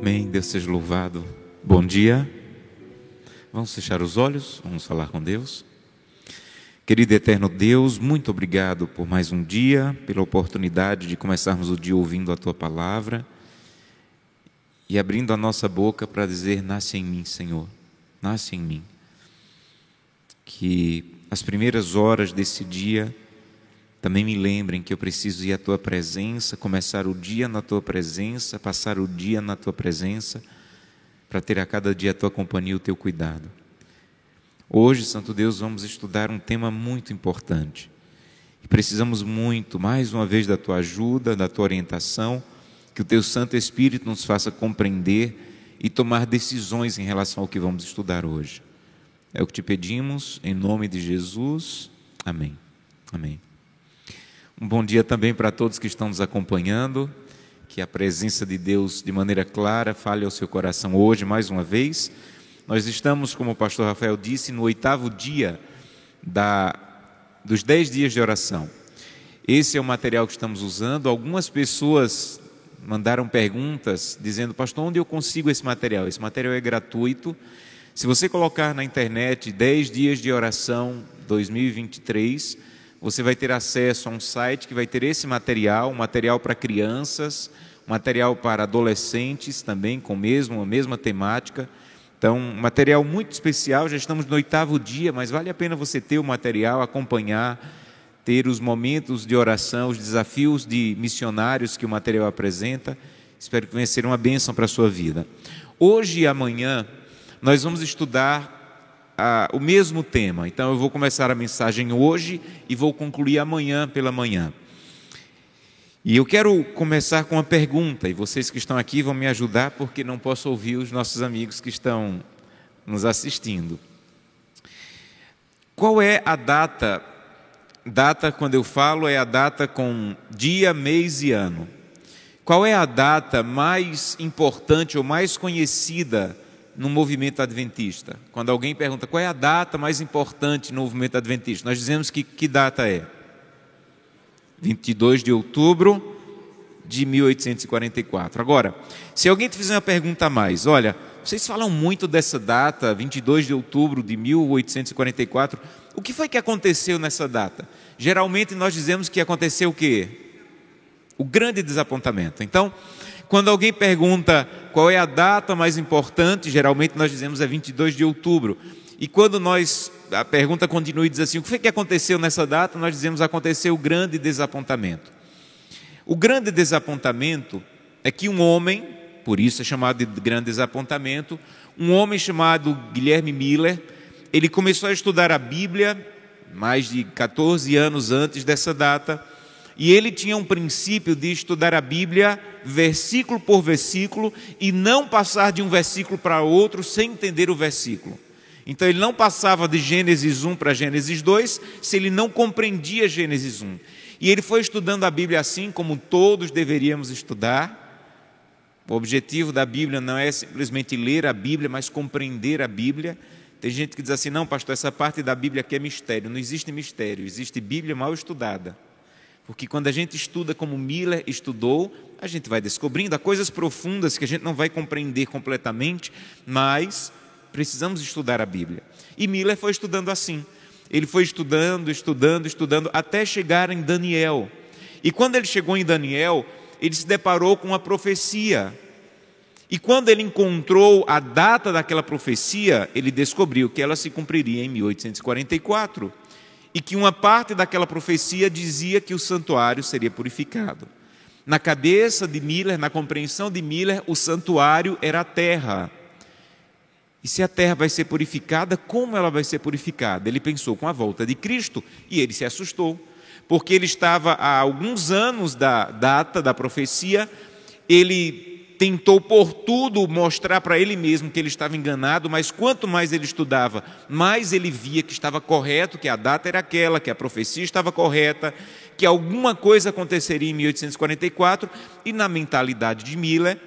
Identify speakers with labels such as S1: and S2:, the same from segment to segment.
S1: Amém. Deus seja louvado. Bom dia. Vamos fechar os olhos, vamos falar com Deus. Querido eterno Deus, muito obrigado por mais um dia, pela oportunidade de começarmos o dia ouvindo a tua palavra e abrindo a nossa boca para dizer: Nasce em mim, Senhor, nasce em mim. Que as primeiras horas desse dia também me lembrem que eu preciso ir à tua presença, começar o dia na tua presença, passar o dia na tua presença, para ter a cada dia a tua companhia e o teu cuidado. Hoje, Santo Deus, vamos estudar um tema muito importante. E precisamos muito, mais uma vez, da tua ajuda, da tua orientação, que o teu Santo Espírito nos faça compreender e tomar decisões em relação ao que vamos estudar hoje. É o que te pedimos, em nome de Jesus. Amém. Amém. Um bom dia também para todos que estão nos acompanhando. Que a presença de Deus, de maneira clara, fale ao seu coração hoje, mais uma vez. Nós estamos, como o pastor Rafael disse, no oitavo dia da, dos dez dias de oração. Esse é o material que estamos usando. Algumas pessoas mandaram perguntas dizendo, pastor, onde eu consigo esse material? Esse material é gratuito. Se você colocar na internet 10 dias de oração 2023, você vai ter acesso a um site que vai ter esse material, material para crianças, material para adolescentes também, com mesmo, a mesma temática. Então, material muito especial, já estamos no oitavo dia, mas vale a pena você ter o material, acompanhar, ter os momentos de oração, os desafios de missionários que o material apresenta. Espero que venha ser uma bênção para a sua vida. Hoje e amanhã, nós vamos estudar o mesmo tema. Então eu vou começar a mensagem hoje e vou concluir amanhã pela manhã. E eu quero começar com uma pergunta, e vocês que estão aqui vão me ajudar, porque não posso ouvir os nossos amigos que estão nos assistindo. Qual é a data? Data, quando eu falo, é a data com dia, mês e ano. Qual é a data mais importante ou mais conhecida no movimento adventista. Quando alguém pergunta qual é a data mais importante no movimento adventista, nós dizemos que que data é? 22 de outubro de 1844. Agora, se alguém te fizer uma pergunta a mais, olha, vocês falam muito dessa data, 22 de outubro de 1844. O que foi que aconteceu nessa data? Geralmente nós dizemos que aconteceu o quê? O grande desapontamento. Então, quando alguém pergunta qual é a data mais importante, geralmente nós dizemos é 22 de outubro. E quando nós a pergunta continua e diz assim: o que foi que aconteceu nessa data? Nós dizemos aconteceu o grande desapontamento. O grande desapontamento é que um homem, por isso é chamado de grande desapontamento, um homem chamado Guilherme Miller, ele começou a estudar a Bíblia mais de 14 anos antes dessa data e ele tinha um princípio de estudar a Bíblia versículo por versículo e não passar de um versículo para outro sem entender o versículo. Então ele não passava de Gênesis 1 para Gênesis 2 se ele não compreendia Gênesis 1. E ele foi estudando a Bíblia assim como todos deveríamos estudar. O objetivo da Bíblia não é simplesmente ler a Bíblia, mas compreender a Bíblia. Tem gente que diz assim: não, pastor, essa parte da Bíblia aqui é mistério. Não existe mistério, existe Bíblia mal estudada. Porque quando a gente estuda como Miller estudou, a gente vai descobrindo há coisas profundas que a gente não vai compreender completamente, mas precisamos estudar a Bíblia. E Miller foi estudando assim. Ele foi estudando, estudando, estudando, até chegar em Daniel. E quando ele chegou em Daniel, ele se deparou com uma profecia. E quando ele encontrou a data daquela profecia, ele descobriu que ela se cumpriria em 1844 e que uma parte daquela profecia dizia que o santuário seria purificado. Na cabeça de Miller, na compreensão de Miller, o santuário era a terra. E se a terra vai ser purificada, como ela vai ser purificada? Ele pensou com a volta de Cristo e ele se assustou, porque ele estava há alguns anos da data da profecia, ele tentou por tudo mostrar para ele mesmo que ele estava enganado, mas quanto mais ele estudava, mais ele via que estava correto, que a data era aquela, que a profecia estava correta, que alguma coisa aconteceria em 1844, e na mentalidade de Miller,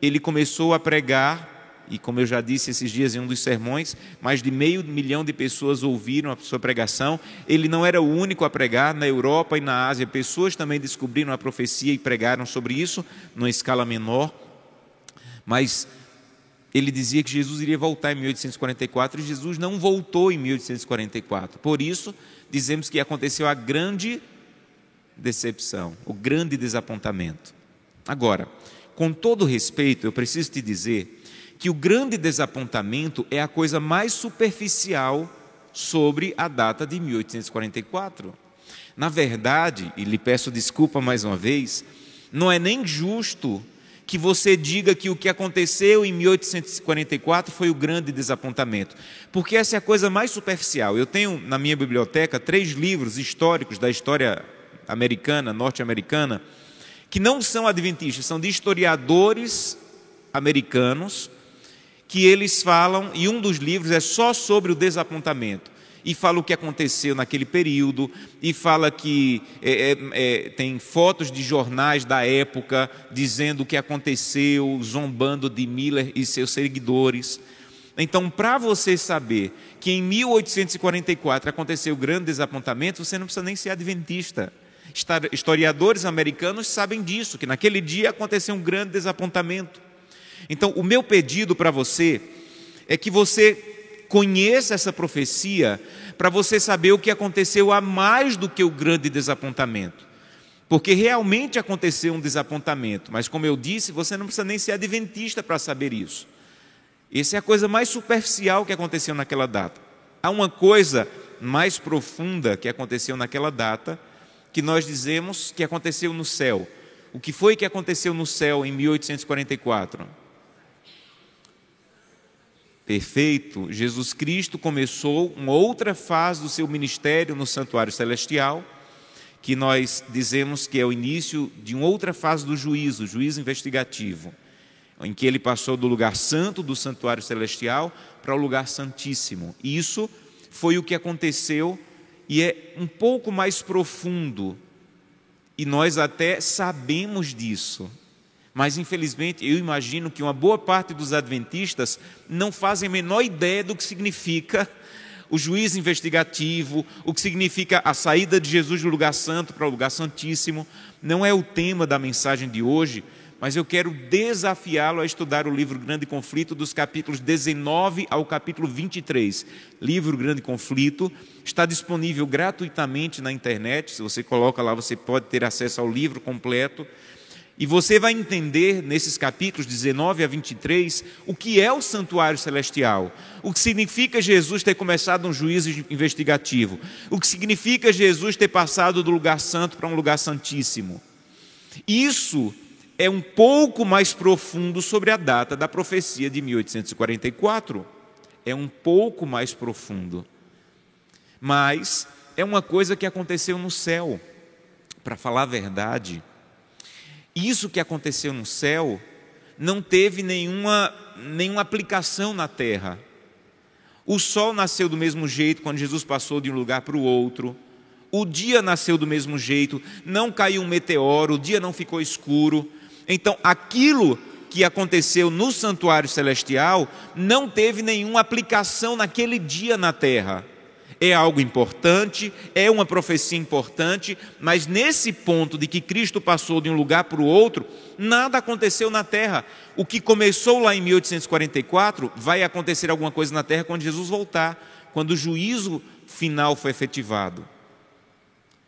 S1: ele começou a pregar e como eu já disse esses dias em um dos sermões, mais de meio milhão de pessoas ouviram a sua pregação. Ele não era o único a pregar, na Europa e na Ásia, pessoas também descobriram a profecia e pregaram sobre isso, numa escala menor. Mas ele dizia que Jesus iria voltar em 1844 e Jesus não voltou em 1844. Por isso, dizemos que aconteceu a grande decepção, o grande desapontamento. Agora, com todo respeito, eu preciso te dizer que o grande desapontamento é a coisa mais superficial sobre a data de 1844. Na verdade, e lhe peço desculpa mais uma vez, não é nem justo que você diga que o que aconteceu em 1844 foi o grande desapontamento, porque essa é a coisa mais superficial. Eu tenho na minha biblioteca três livros históricos da história americana, norte-americana, que não são adventistas, são de historiadores americanos, que eles falam, e um dos livros é só sobre o desapontamento. E fala o que aconteceu naquele período, e fala que é, é, é, tem fotos de jornais da época dizendo o que aconteceu, zombando de Miller e seus seguidores. Então, para você saber que em 1844 aconteceu o grande desapontamento, você não precisa nem ser adventista. Historiadores americanos sabem disso, que naquele dia aconteceu um grande desapontamento. Então, o meu pedido para você é que você conheça essa profecia para você saber o que aconteceu a mais do que o grande desapontamento. Porque realmente aconteceu um desapontamento, mas como eu disse, você não precisa nem ser adventista para saber isso. Essa é a coisa mais superficial que aconteceu naquela data. Há uma coisa mais profunda que aconteceu naquela data, que nós dizemos que aconteceu no céu. O que foi que aconteceu no céu em 1844? Perfeito, Jesus Cristo começou uma outra fase do seu ministério no santuário celestial, que nós dizemos que é o início de uma outra fase do juízo, juízo investigativo, em que ele passou do lugar santo do santuário celestial para o lugar santíssimo. Isso foi o que aconteceu e é um pouco mais profundo, e nós até sabemos disso. Mas, infelizmente, eu imagino que uma boa parte dos adventistas não fazem a menor ideia do que significa o juízo investigativo, o que significa a saída de Jesus do lugar santo para o lugar santíssimo. Não é o tema da mensagem de hoje, mas eu quero desafiá-lo a estudar o livro Grande Conflito, dos capítulos 19 ao capítulo 23. Livro Grande Conflito está disponível gratuitamente na internet. Se você coloca lá, você pode ter acesso ao livro completo. E você vai entender nesses capítulos 19 a 23 o que é o santuário celestial, o que significa Jesus ter começado um juízo investigativo, o que significa Jesus ter passado do lugar santo para um lugar santíssimo. Isso é um pouco mais profundo sobre a data da profecia de 1844. É um pouco mais profundo. Mas é uma coisa que aconteceu no céu. Para falar a verdade, isso que aconteceu no céu não teve nenhuma, nenhuma aplicação na terra. O sol nasceu do mesmo jeito quando Jesus passou de um lugar para o outro. O dia nasceu do mesmo jeito, não caiu um meteoro, o dia não ficou escuro, então, aquilo que aconteceu no santuário celestial não teve nenhuma aplicação naquele dia na terra. É algo importante, é uma profecia importante, mas nesse ponto de que Cristo passou de um lugar para o outro, nada aconteceu na terra. O que começou lá em 1844 vai acontecer alguma coisa na terra quando Jesus voltar, quando o juízo final foi efetivado.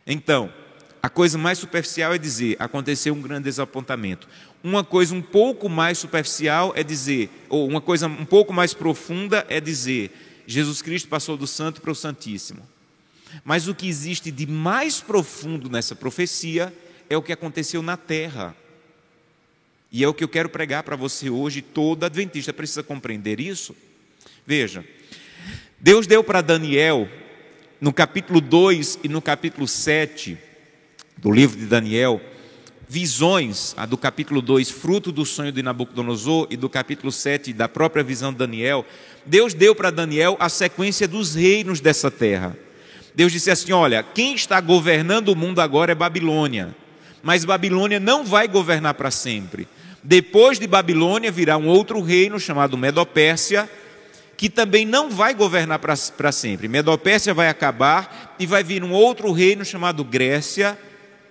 S1: Então, a coisa mais superficial é dizer, aconteceu um grande desapontamento. Uma coisa um pouco mais superficial é dizer, ou uma coisa um pouco mais profunda é dizer, Jesus Cristo passou do santo para o santíssimo. Mas o que existe de mais profundo nessa profecia é o que aconteceu na terra. E é o que eu quero pregar para você hoje. Todo adventista precisa compreender isso. Veja, Deus deu para Daniel, no capítulo 2 e no capítulo 7, do livro de Daniel, visões, a do capítulo 2, fruto do sonho de Nabucodonosor, e do capítulo 7, da própria visão de Daniel, Deus deu para Daniel a sequência dos reinos dessa terra. Deus disse assim: Olha, quem está governando o mundo agora é Babilônia, mas Babilônia não vai governar para sempre. Depois de Babilônia virá um outro reino chamado Medopérsia, que também não vai governar para sempre. Medopérsia vai acabar e vai vir um outro reino chamado Grécia,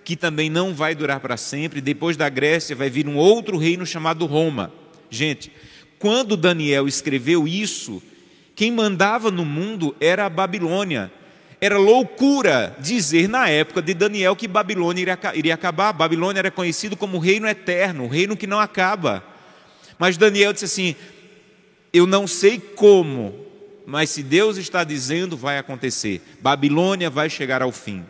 S1: que também não vai durar para sempre. Depois da Grécia vai vir um outro reino chamado Roma. Gente, quando Daniel escreveu isso, quem mandava no mundo era a Babilônia. Era loucura dizer na época de Daniel que Babilônia iria, acabar. Babilônia era conhecido como reino eterno, o reino que não acaba. Mas Daniel disse assim: eu não sei como, mas se Deus está dizendo, vai acontecer. Babilônia vai chegar ao fim.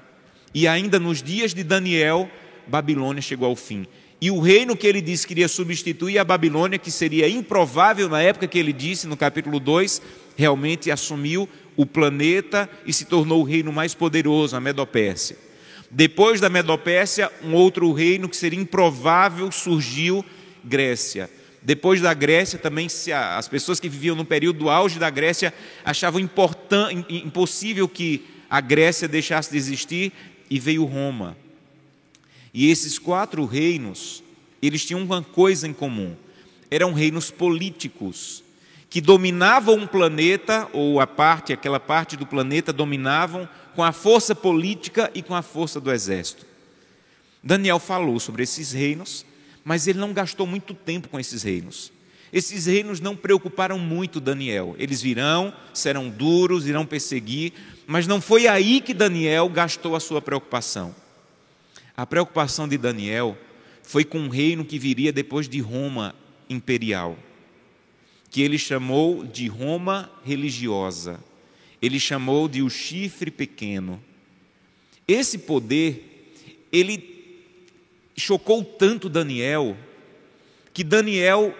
S1: E ainda nos dias de Daniel, Babilônia chegou ao fim. E o reino que ele disse que iria substituir a Babilônia, que seria improvável na época que ele disse, no capítulo 2, realmente assumiu o planeta e se tornou o reino mais poderoso, a Medopérsia. Depois da Medopérsia, um outro reino que seria improvável surgiu, Grécia. Depois da Grécia, também as pessoas que viviam no período do auge da Grécia achavam impossível que a Grécia deixasse de existir e veio Roma. E esses quatro reinos, eles tinham uma coisa em comum: eram reinos políticos que dominavam um planeta ou a parte, aquela parte do planeta dominavam com a força política e com a força do exército. Daniel falou sobre esses reinos mas ele não gastou muito tempo com esses reinos. Esses reinos não preocuparam muito Daniel. Eles virão, serão duros, irão perseguir, mas não foi aí que Daniel gastou a sua preocupação. A preocupação de Daniel foi com um reino que viria depois de Roma imperial, que ele chamou de Roma religiosa. Ele chamou de o chifre pequeno. Esse poder, ele chocou tanto Daniel que Daniel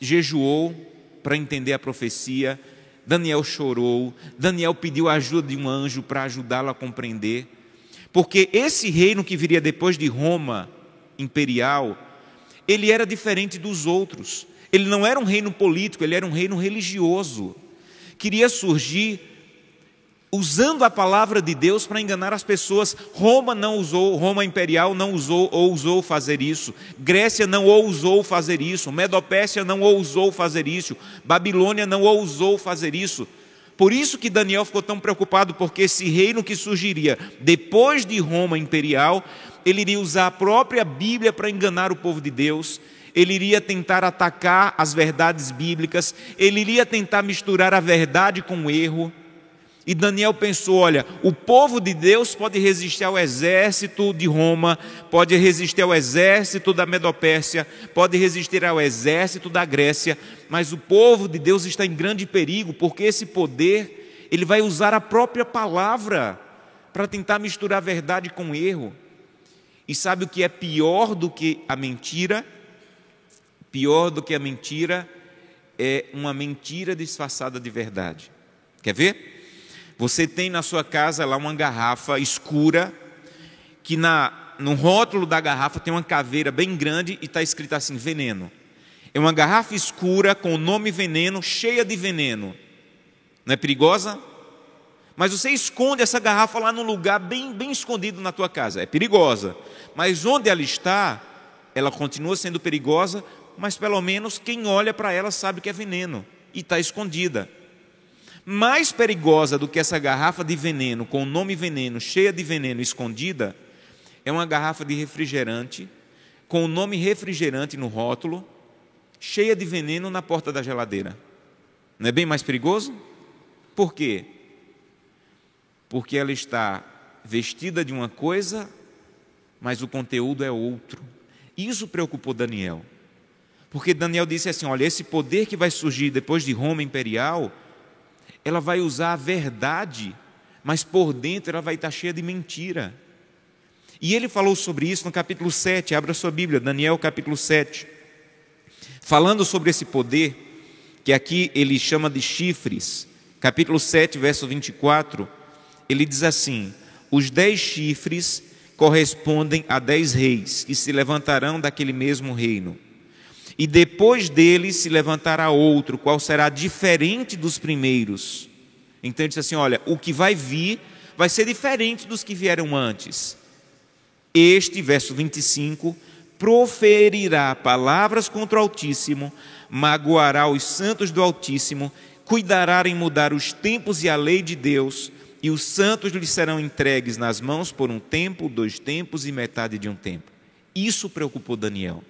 S1: jejuou para entender a profecia, Daniel chorou, Daniel pediu a ajuda de um anjo para ajudá-lo a compreender, porque esse reino que viria depois de Roma imperial, ele era diferente dos outros. Ele não era um reino político, ele era um reino religioso. Queria surgir usando a palavra de Deus para enganar as pessoas. Roma não usou, Roma imperial não usou ou ousou fazer isso. Grécia não ousou fazer isso. Medopécia não ousou fazer isso. Babilônia não ousou fazer isso. Por isso que Daniel ficou tão preocupado, porque esse reino que surgiria depois de Roma imperial, ele iria usar a própria Bíblia para enganar o povo de Deus. Ele iria tentar atacar as verdades bíblicas, ele iria tentar misturar a verdade com o erro. E Daniel pensou: olha, o povo de Deus pode resistir ao exército de Roma, pode resistir ao exército da Medopérsia, pode resistir ao exército da Grécia, mas o povo de Deus está em grande perigo, porque esse poder, ele vai usar a própria palavra para tentar misturar verdade com erro. E sabe o que é pior do que a mentira? Pior do que a mentira é uma mentira disfarçada de verdade. Quer ver? Você tem na sua casa lá uma garrafa escura, que na, no rótulo da garrafa tem uma caveira bem grande e está escrito assim: veneno. É uma garrafa escura com o nome veneno, cheia de veneno. Não é perigosa? Mas você esconde essa garrafa lá num lugar bem, bem escondido na tua casa. É perigosa. Mas onde ela está, ela continua sendo perigosa, mas pelo menos quem olha para ela sabe que é veneno e está escondida mais perigosa do que essa garrafa de veneno, com o nome veneno, cheia de veneno escondida, é uma garrafa de refrigerante, com o nome refrigerante no rótulo, cheia de veneno na porta da geladeira. Não é bem mais perigoso? Por quê? Porque ela está vestida de uma coisa, mas o conteúdo é outro. Isso preocupou Daniel. Porque Daniel disse assim: olha, esse poder que vai surgir depois de Roma imperial ela vai usar a verdade, mas por dentro ela vai estar cheia de mentira. E ele falou sobre isso no capítulo 7, abra sua Bíblia, Daniel capítulo 7. Falando sobre esse poder, que aqui ele chama de chifres, capítulo 7, verso 24, ele diz assim: Os dez chifres correspondem a dez reis, que se levantarão daquele mesmo reino e depois dele se levantará outro, qual será diferente dos primeiros. Então ele diz assim: olha, o que vai vir vai ser diferente dos que vieram antes. Este, verso 25, proferirá palavras contra o Altíssimo, magoará os santos do Altíssimo, cuidará em mudar os tempos e a lei de Deus, e os santos lhes serão entregues nas mãos por um tempo, dois tempos e metade de um tempo. Isso preocupou Daniel.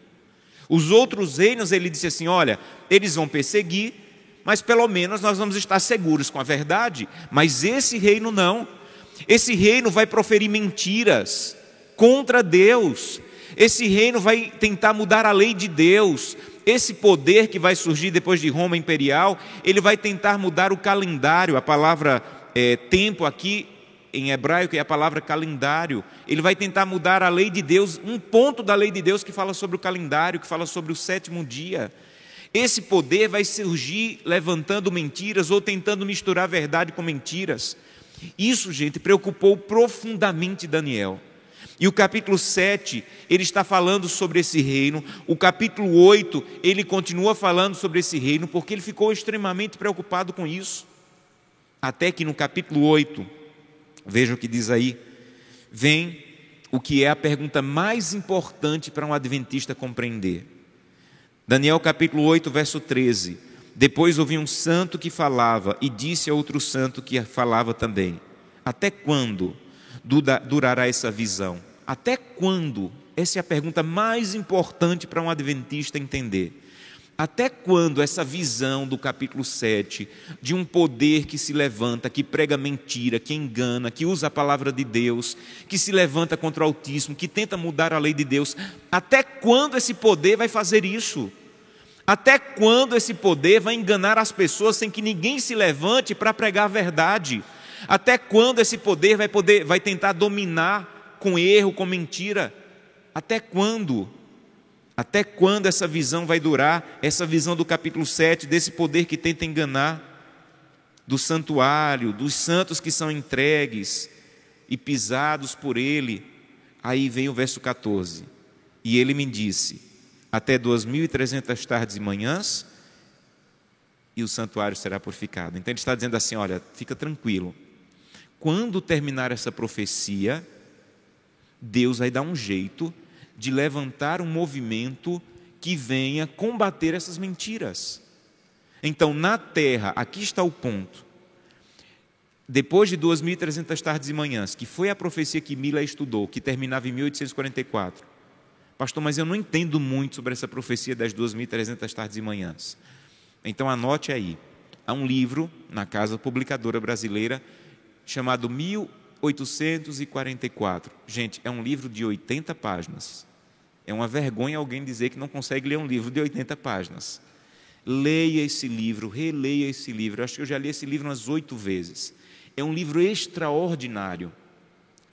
S1: Os outros reinos, ele disse assim: olha, eles vão perseguir, mas pelo menos nós vamos estar seguros com a verdade. Mas esse reino não. Esse reino vai proferir mentiras contra Deus. Esse reino vai tentar mudar a lei de Deus. Esse poder que vai surgir depois de Roma imperial, ele vai tentar mudar o calendário. A palavra é, tempo aqui em hebraico é a palavra calendário. Ele vai tentar mudar a lei de Deus, um ponto da lei de Deus que fala sobre o calendário, que fala sobre o sétimo dia. Esse poder vai surgir levantando mentiras ou tentando misturar verdade com mentiras. Isso, gente, preocupou profundamente Daniel. E o capítulo 7, ele está falando sobre esse reino. O capítulo 8, ele continua falando sobre esse reino, porque ele ficou extremamente preocupado com isso. Até que no capítulo 8, veja o que diz aí, vem o que é a pergunta mais importante para um adventista compreender. Daniel capítulo 8, verso 13. Depois ouvi um santo que falava e disse a outro santo que falava também: Até quando durará essa visão? Até quando? Essa é a pergunta mais importante para um adventista entender. Até quando essa visão do capítulo 7, de um poder que se levanta, que prega mentira, que engana, que usa a palavra de Deus, que se levanta contra o autismo, que tenta mudar a lei de Deus, até quando esse poder vai fazer isso? Até quando esse poder vai enganar as pessoas sem que ninguém se levante para pregar a verdade? Até quando esse poder vai poder vai tentar dominar com erro, com mentira? Até quando? Até quando essa visão vai durar? Essa visão do capítulo 7 desse poder que tenta enganar do santuário, dos santos que são entregues e pisados por ele. Aí vem o verso 14. E ele me disse: até 2.300 tardes e manhãs, e o santuário será purificado. Então ele está dizendo assim: olha, fica tranquilo. Quando terminar essa profecia, Deus vai dar um jeito de levantar um movimento que venha combater essas mentiras. Então, na terra, aqui está o ponto. Depois de 2.300 tardes e manhãs, que foi a profecia que Mila estudou, que terminava em 1844, Pastor, mas eu não entendo muito sobre essa profecia das 2.300 tardes e manhãs. Então anote aí. Há um livro na Casa Publicadora Brasileira chamado 1844. Gente, é um livro de 80 páginas. É uma vergonha alguém dizer que não consegue ler um livro de 80 páginas. Leia esse livro, releia esse livro. Eu acho que eu já li esse livro umas oito vezes. É um livro extraordinário,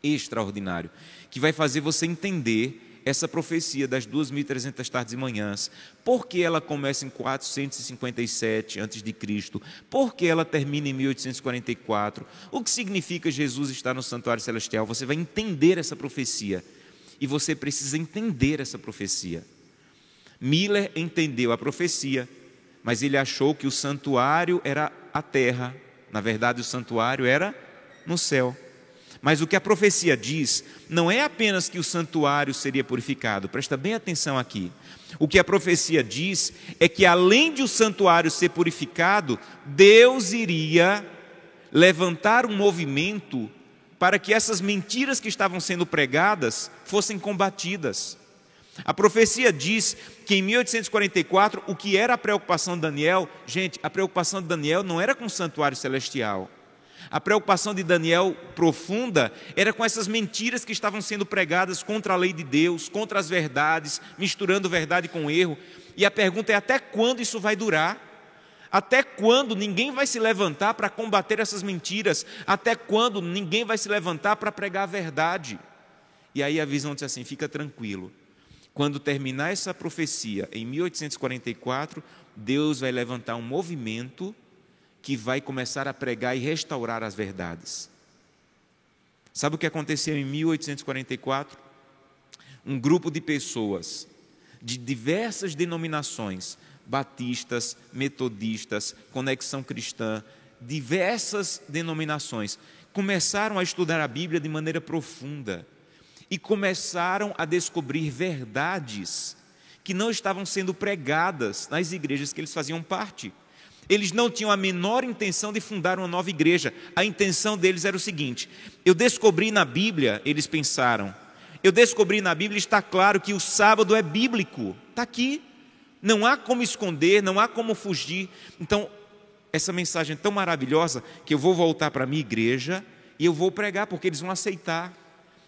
S1: extraordinário, que vai fazer você entender essa profecia das 2.300 tardes e manhãs, por que ela começa em 457 a.C., por que ela termina em 1844, o que significa Jesus estar no santuário celestial, você vai entender essa profecia, e você precisa entender essa profecia. Miller entendeu a profecia, mas ele achou que o santuário era a terra, na verdade o santuário era no céu. Mas o que a profecia diz não é apenas que o santuário seria purificado, presta bem atenção aqui. O que a profecia diz é que além de o santuário ser purificado, Deus iria levantar um movimento para que essas mentiras que estavam sendo pregadas fossem combatidas. A profecia diz que em 1844, o que era a preocupação de Daniel, gente, a preocupação de Daniel não era com o santuário celestial. A preocupação de Daniel profunda era com essas mentiras que estavam sendo pregadas contra a lei de Deus, contra as verdades, misturando verdade com erro. E a pergunta é: até quando isso vai durar? Até quando ninguém vai se levantar para combater essas mentiras? Até quando ninguém vai se levantar para pregar a verdade? E aí a visão diz assim: fica tranquilo. Quando terminar essa profecia em 1844, Deus vai levantar um movimento que vai começar a pregar e restaurar as verdades. Sabe o que aconteceu em 1844? Um grupo de pessoas de diversas denominações, batistas, metodistas, conexão cristã, diversas denominações, começaram a estudar a Bíblia de maneira profunda. e começaram a descobrir verdades que não estavam sendo pregadas nas igrejas que eles faziam parte. Eles não tinham a menor intenção de fundar uma nova igreja. A intenção deles era o seguinte: eu descobri na Bíblia, eles pensaram, eu descobri na Bíblia, está claro que o sábado é bíblico, está aqui. Não há como esconder, não há como fugir. Então, essa mensagem é tão maravilhosa que eu vou voltar para a minha igreja e eu vou pregar, porque eles vão aceitar.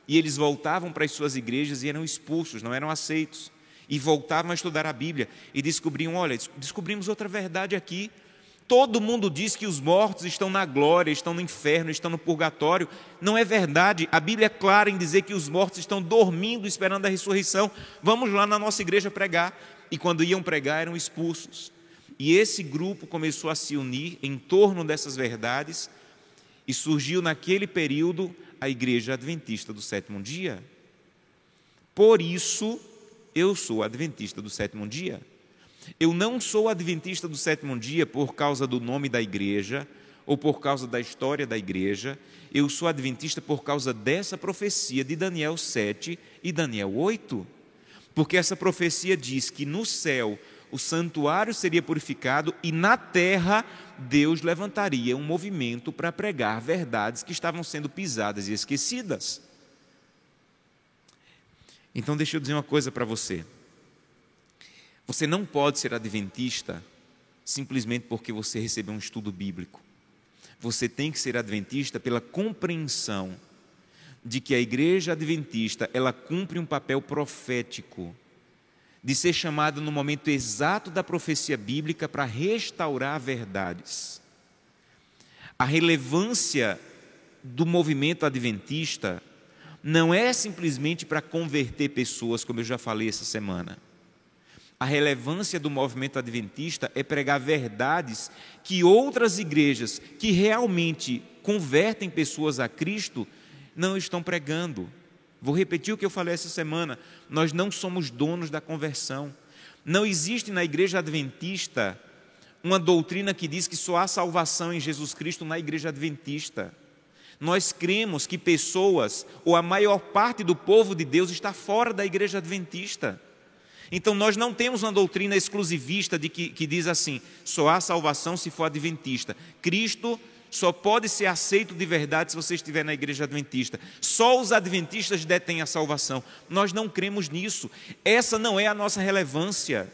S1: E eles voltavam para as suas igrejas e eram expulsos, não eram aceitos. E voltavam a estudar a Bíblia e descobriam: olha, descobrimos outra verdade aqui. Todo mundo diz que os mortos estão na glória, estão no inferno, estão no purgatório. Não é verdade. A Bíblia é clara em dizer que os mortos estão dormindo, esperando a ressurreição. Vamos lá na nossa igreja pregar. E quando iam pregar, eram expulsos. E esse grupo começou a se unir em torno dessas verdades, e surgiu naquele período a Igreja Adventista do Sétimo Dia. Por isso, eu sou adventista do sétimo dia. Eu não sou adventista do sétimo dia por causa do nome da igreja ou por causa da história da igreja. Eu sou adventista por causa dessa profecia de Daniel 7 e Daniel 8. Porque essa profecia diz que no céu o santuário seria purificado e na terra Deus levantaria um movimento para pregar verdades que estavam sendo pisadas e esquecidas. Então, deixa eu dizer uma coisa para você. Você não pode ser adventista simplesmente porque você recebeu um estudo bíblico. Você tem que ser adventista pela compreensão de que a igreja adventista, ela cumpre um papel profético de ser chamada no momento exato da profecia bíblica para restaurar verdades. A relevância do movimento adventista não é simplesmente para converter pessoas, como eu já falei essa semana. A relevância do movimento adventista é pregar verdades que outras igrejas que realmente convertem pessoas a Cristo não estão pregando. Vou repetir o que eu falei essa semana: nós não somos donos da conversão. Não existe na igreja adventista uma doutrina que diz que só há salvação em Jesus Cristo na igreja adventista. Nós cremos que pessoas, ou a maior parte do povo de Deus, está fora da igreja adventista. Então nós não temos uma doutrina exclusivista de que, que diz assim: só há salvação se for adventista. Cristo só pode ser aceito de verdade se você estiver na igreja adventista. Só os adventistas detêm a salvação. Nós não cremos nisso. Essa não é a nossa relevância.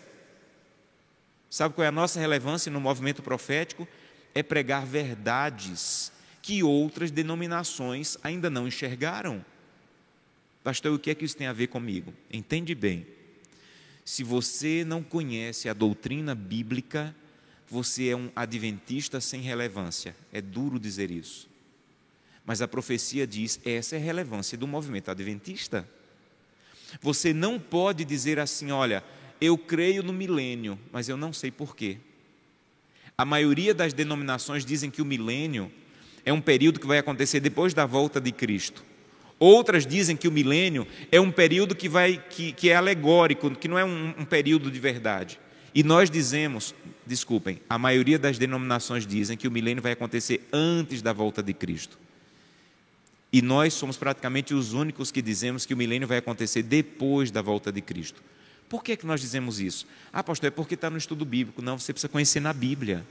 S1: Sabe qual é a nossa relevância no movimento profético? É pregar verdades que outras denominações ainda não enxergaram. Pastor, o que é que isso tem a ver comigo? Entende bem. Se você não conhece a doutrina bíblica, você é um adventista sem relevância. É duro dizer isso. Mas a profecia diz: essa é a relevância do movimento adventista. Você não pode dizer assim: olha, eu creio no milênio, mas eu não sei porquê. A maioria das denominações dizem que o milênio é um período que vai acontecer depois da volta de Cristo. Outras dizem que o milênio é um período que, vai, que, que é alegórico, que não é um, um período de verdade. E nós dizemos, desculpem, a maioria das denominações dizem que o milênio vai acontecer antes da volta de Cristo. E nós somos praticamente os únicos que dizemos que o milênio vai acontecer depois da volta de Cristo. Por que, que nós dizemos isso? Ah, pastor, é porque está no estudo bíblico. Não, você precisa conhecer na Bíblia.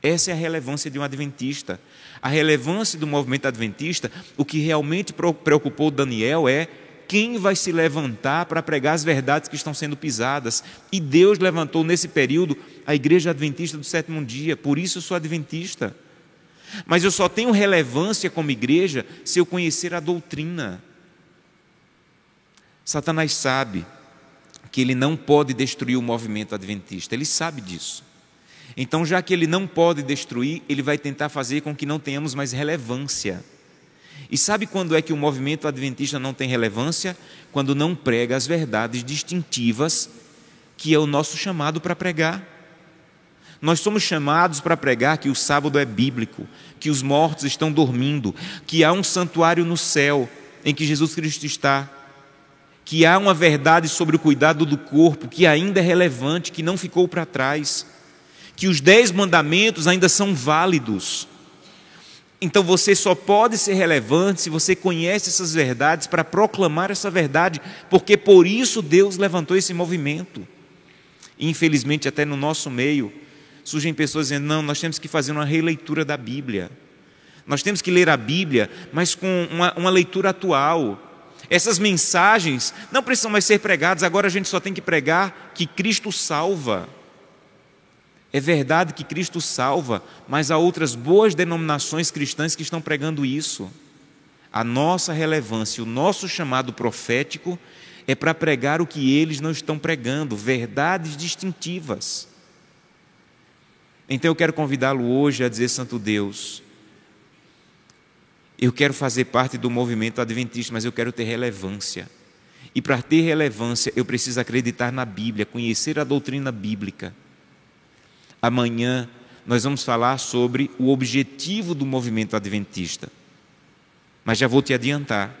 S1: Essa é a relevância de um adventista. A relevância do movimento adventista, o que realmente preocupou Daniel é quem vai se levantar para pregar as verdades que estão sendo pisadas. E Deus levantou nesse período a igreja adventista do sétimo dia, por isso eu sou adventista. Mas eu só tenho relevância como igreja se eu conhecer a doutrina. Satanás sabe que ele não pode destruir o movimento adventista, ele sabe disso. Então, já que ele não pode destruir, ele vai tentar fazer com que não tenhamos mais relevância. E sabe quando é que o movimento adventista não tem relevância? Quando não prega as verdades distintivas, que é o nosso chamado para pregar. Nós somos chamados para pregar que o sábado é bíblico, que os mortos estão dormindo, que há um santuário no céu em que Jesus Cristo está, que há uma verdade sobre o cuidado do corpo que ainda é relevante, que não ficou para trás que os dez mandamentos ainda são válidos. Então você só pode ser relevante se você conhece essas verdades para proclamar essa verdade, porque por isso Deus levantou esse movimento. Infelizmente, até no nosso meio, surgem pessoas dizendo: não, nós temos que fazer uma releitura da Bíblia. Nós temos que ler a Bíblia, mas com uma, uma leitura atual. Essas mensagens não precisam mais ser pregadas, agora a gente só tem que pregar que Cristo salva. É verdade que Cristo salva, mas há outras boas denominações cristãs que estão pregando isso. A nossa relevância, o nosso chamado profético é para pregar o que eles não estão pregando, verdades distintivas. Então eu quero convidá-lo hoje a dizer: Santo Deus, eu quero fazer parte do movimento adventista, mas eu quero ter relevância. E para ter relevância, eu preciso acreditar na Bíblia, conhecer a doutrina bíblica. Amanhã nós vamos falar sobre o objetivo do movimento adventista. Mas já vou te adiantar.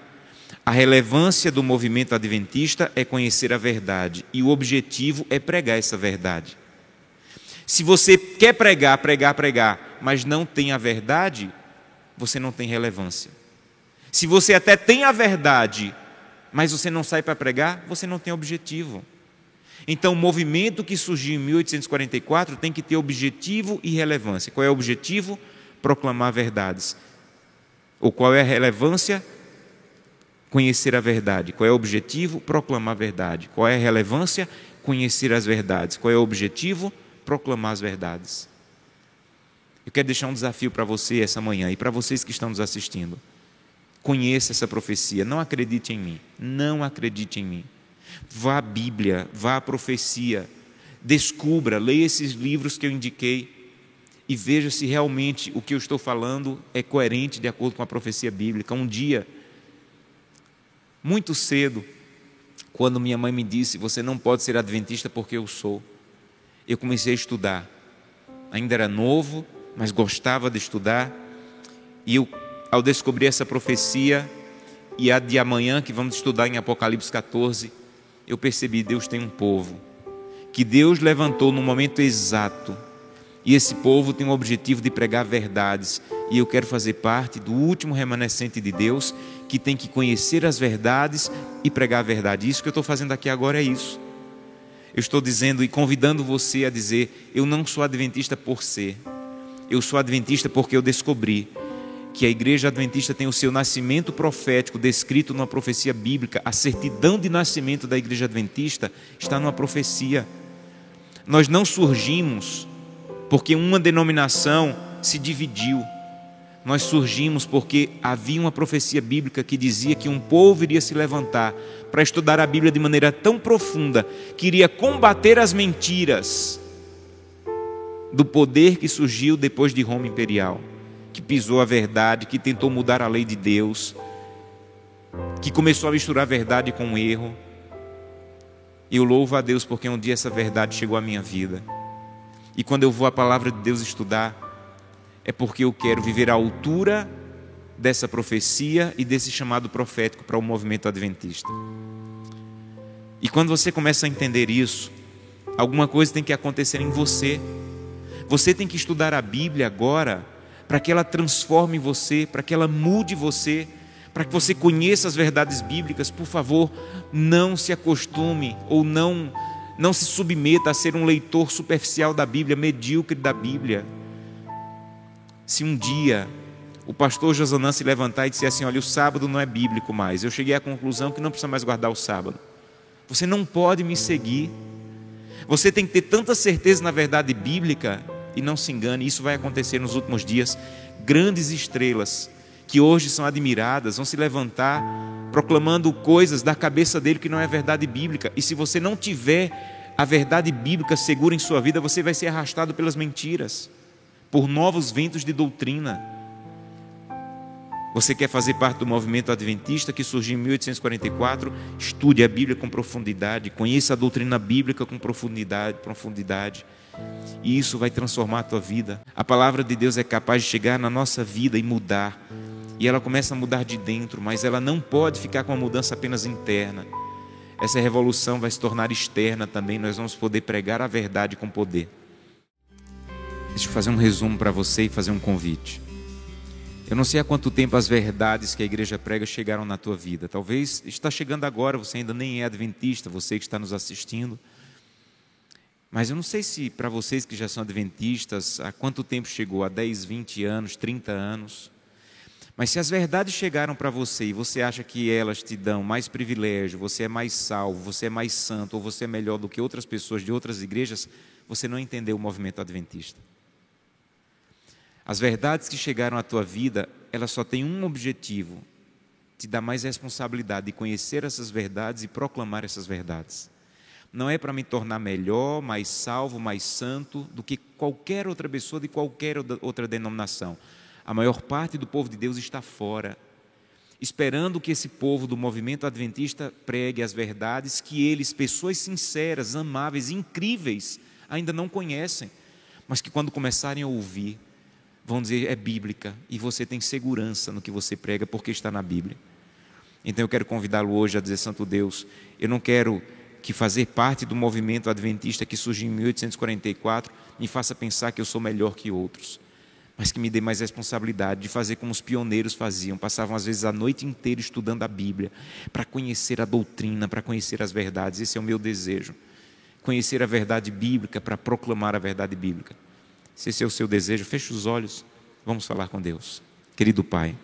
S1: A relevância do movimento adventista é conhecer a verdade e o objetivo é pregar essa verdade. Se você quer pregar, pregar, pregar, mas não tem a verdade, você não tem relevância. Se você até tem a verdade, mas você não sai para pregar, você não tem objetivo. Então, o movimento que surgiu em 1844 tem que ter objetivo e relevância. Qual é o objetivo? Proclamar verdades. Ou qual é a relevância? Conhecer a verdade. Qual é o objetivo? Proclamar a verdade. Qual é a relevância? Conhecer as verdades. Qual é o objetivo? Proclamar as verdades. Eu quero deixar um desafio para você essa manhã e para vocês que estão nos assistindo. Conheça essa profecia, não acredite em mim, não acredite em mim. Vá à Bíblia, vá à profecia, descubra, leia esses livros que eu indiquei e veja se realmente o que eu estou falando é coerente de acordo com a profecia bíblica. Um dia, muito cedo, quando minha mãe me disse: Você não pode ser adventista porque eu sou, eu comecei a estudar. Ainda era novo, mas gostava de estudar. E eu, ao descobrir essa profecia e a de amanhã que vamos estudar em Apocalipse 14, eu percebi Deus tem um povo que Deus levantou no momento exato. E esse povo tem o objetivo de pregar verdades. E eu quero fazer parte do último remanescente de Deus que tem que conhecer as verdades e pregar a verdade. Isso que eu estou fazendo aqui agora é isso. Eu estou dizendo e convidando você a dizer: eu não sou adventista por ser. Eu sou adventista porque eu descobri que a igreja adventista tem o seu nascimento profético descrito numa profecia bíblica. A certidão de nascimento da igreja adventista está numa profecia. Nós não surgimos porque uma denominação se dividiu. Nós surgimos porque havia uma profecia bíblica que dizia que um povo iria se levantar para estudar a Bíblia de maneira tão profunda que iria combater as mentiras do poder que surgiu depois de Roma imperial, que pisou a verdade, que tentou mudar a lei de Deus, que começou a misturar a verdade com o erro. Eu louvo a Deus porque um dia essa verdade chegou à minha vida. E quando eu vou à palavra de Deus estudar, é porque eu quero viver à altura dessa profecia e desse chamado profético para o movimento adventista. E quando você começa a entender isso, alguma coisa tem que acontecer em você. Você tem que estudar a Bíblia agora para que ela transforme você, para que ela mude você, para que você conheça as verdades bíblicas. Por favor, não se acostume ou não não se submeta a ser um leitor superficial da Bíblia, medíocre da Bíblia. Se um dia o pastor Josanã se levantar e disser assim: Olha, o sábado não é bíblico mais, eu cheguei à conclusão que não precisa mais guardar o sábado. Você não pode me seguir. Você tem que ter tanta certeza na verdade bíblica e não se engane, isso vai acontecer nos últimos dias. Grandes estrelas que hoje são admiradas vão se levantar proclamando coisas da cabeça dele que não é verdade bíblica. E se você não tiver a verdade bíblica segura em sua vida, você vai ser arrastado pelas mentiras, por novos ventos de doutrina. Você quer fazer parte do movimento adventista que surgiu em 1844? Estude a Bíblia com profundidade, conheça a doutrina bíblica com profundidade, profundidade. E isso vai transformar a tua vida. A palavra de Deus é capaz de chegar na nossa vida e mudar. E ela começa a mudar de dentro, mas ela não pode ficar com uma mudança apenas interna. Essa revolução vai se tornar externa também. Nós vamos poder pregar a verdade com poder. Deixa eu fazer um resumo para você e fazer um convite. Eu não sei há quanto tempo as verdades que a igreja prega chegaram na tua vida. Talvez está chegando agora, você ainda nem é adventista, você que está nos assistindo. Mas eu não sei se para vocês que já são adventistas, há quanto tempo chegou? Há 10, 20 anos, 30 anos? Mas se as verdades chegaram para você e você acha que elas te dão mais privilégio, você é mais salvo, você é mais santo, ou você é melhor do que outras pessoas de outras igrejas, você não entendeu o movimento adventista. As verdades que chegaram à tua vida, elas só têm um objetivo: te dar mais responsabilidade de conhecer essas verdades e proclamar essas verdades. Não é para me tornar melhor, mais salvo, mais santo do que qualquer outra pessoa de qualquer outra denominação. A maior parte do povo de Deus está fora, esperando que esse povo do movimento adventista pregue as verdades que eles, pessoas sinceras, amáveis, incríveis, ainda não conhecem, mas que quando começarem a ouvir, vão dizer é bíblica e você tem segurança no que você prega porque está na Bíblia. Então eu quero convidá-lo hoje a dizer: Santo Deus, eu não quero que fazer parte do movimento adventista que surgiu em 1844 me faça pensar que eu sou melhor que outros mas que me dê mais responsabilidade de fazer como os pioneiros faziam, passavam às vezes a noite inteira estudando a Bíblia, para conhecer a doutrina, para conhecer as verdades. Esse é o meu desejo. Conhecer a verdade bíblica para proclamar a verdade bíblica. Se esse é o seu desejo, feche os olhos, vamos falar com Deus. Querido Pai,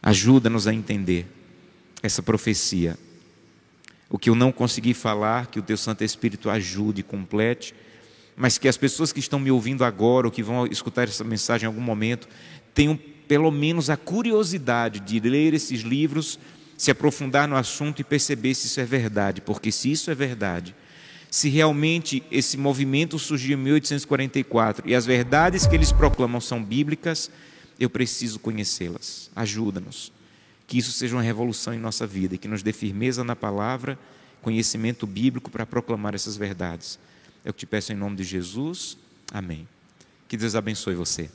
S1: ajuda-nos a entender essa profecia. O que eu não consegui falar, que o Teu Santo Espírito ajude e complete mas que as pessoas que estão me ouvindo agora ou que vão escutar essa mensagem em algum momento tenham pelo menos a curiosidade de ler esses livros, se aprofundar no assunto e perceber se isso é verdade, porque se isso é verdade, se realmente esse movimento surgiu em 1844 e as verdades que eles proclamam são bíblicas, eu preciso conhecê-las. Ajuda-nos. Que isso seja uma revolução em nossa vida que nos dê firmeza na palavra, conhecimento bíblico para proclamar essas verdades. É o que te peço em nome de Jesus. Amém. Que Deus abençoe você.